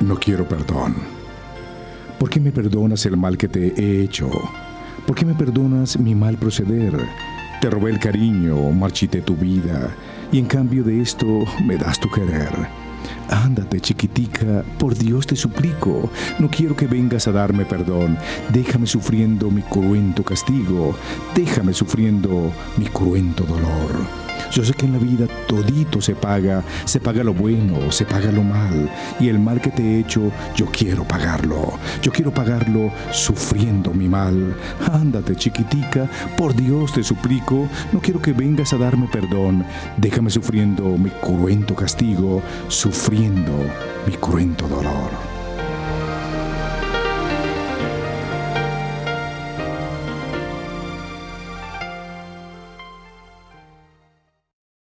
No quiero perdón. ¿Por qué me perdonas el mal que te he hecho? ¿Por qué me perdonas mi mal proceder? Te robé el cariño, marchité tu vida, y en cambio de esto me das tu querer. Ándate, chiquitica, por Dios te suplico. No quiero que vengas a darme perdón. Déjame sufriendo mi cruento castigo. Déjame sufriendo mi cruento dolor. Yo sé que en la vida todito se paga, se paga lo bueno, se paga lo mal, y el mal que te he hecho, yo quiero pagarlo. Yo quiero pagarlo sufriendo mi mal. Ándate, chiquitica, por Dios te suplico, no quiero que vengas a darme perdón. Déjame sufriendo mi cruento castigo, sufriendo mi cruento dolor.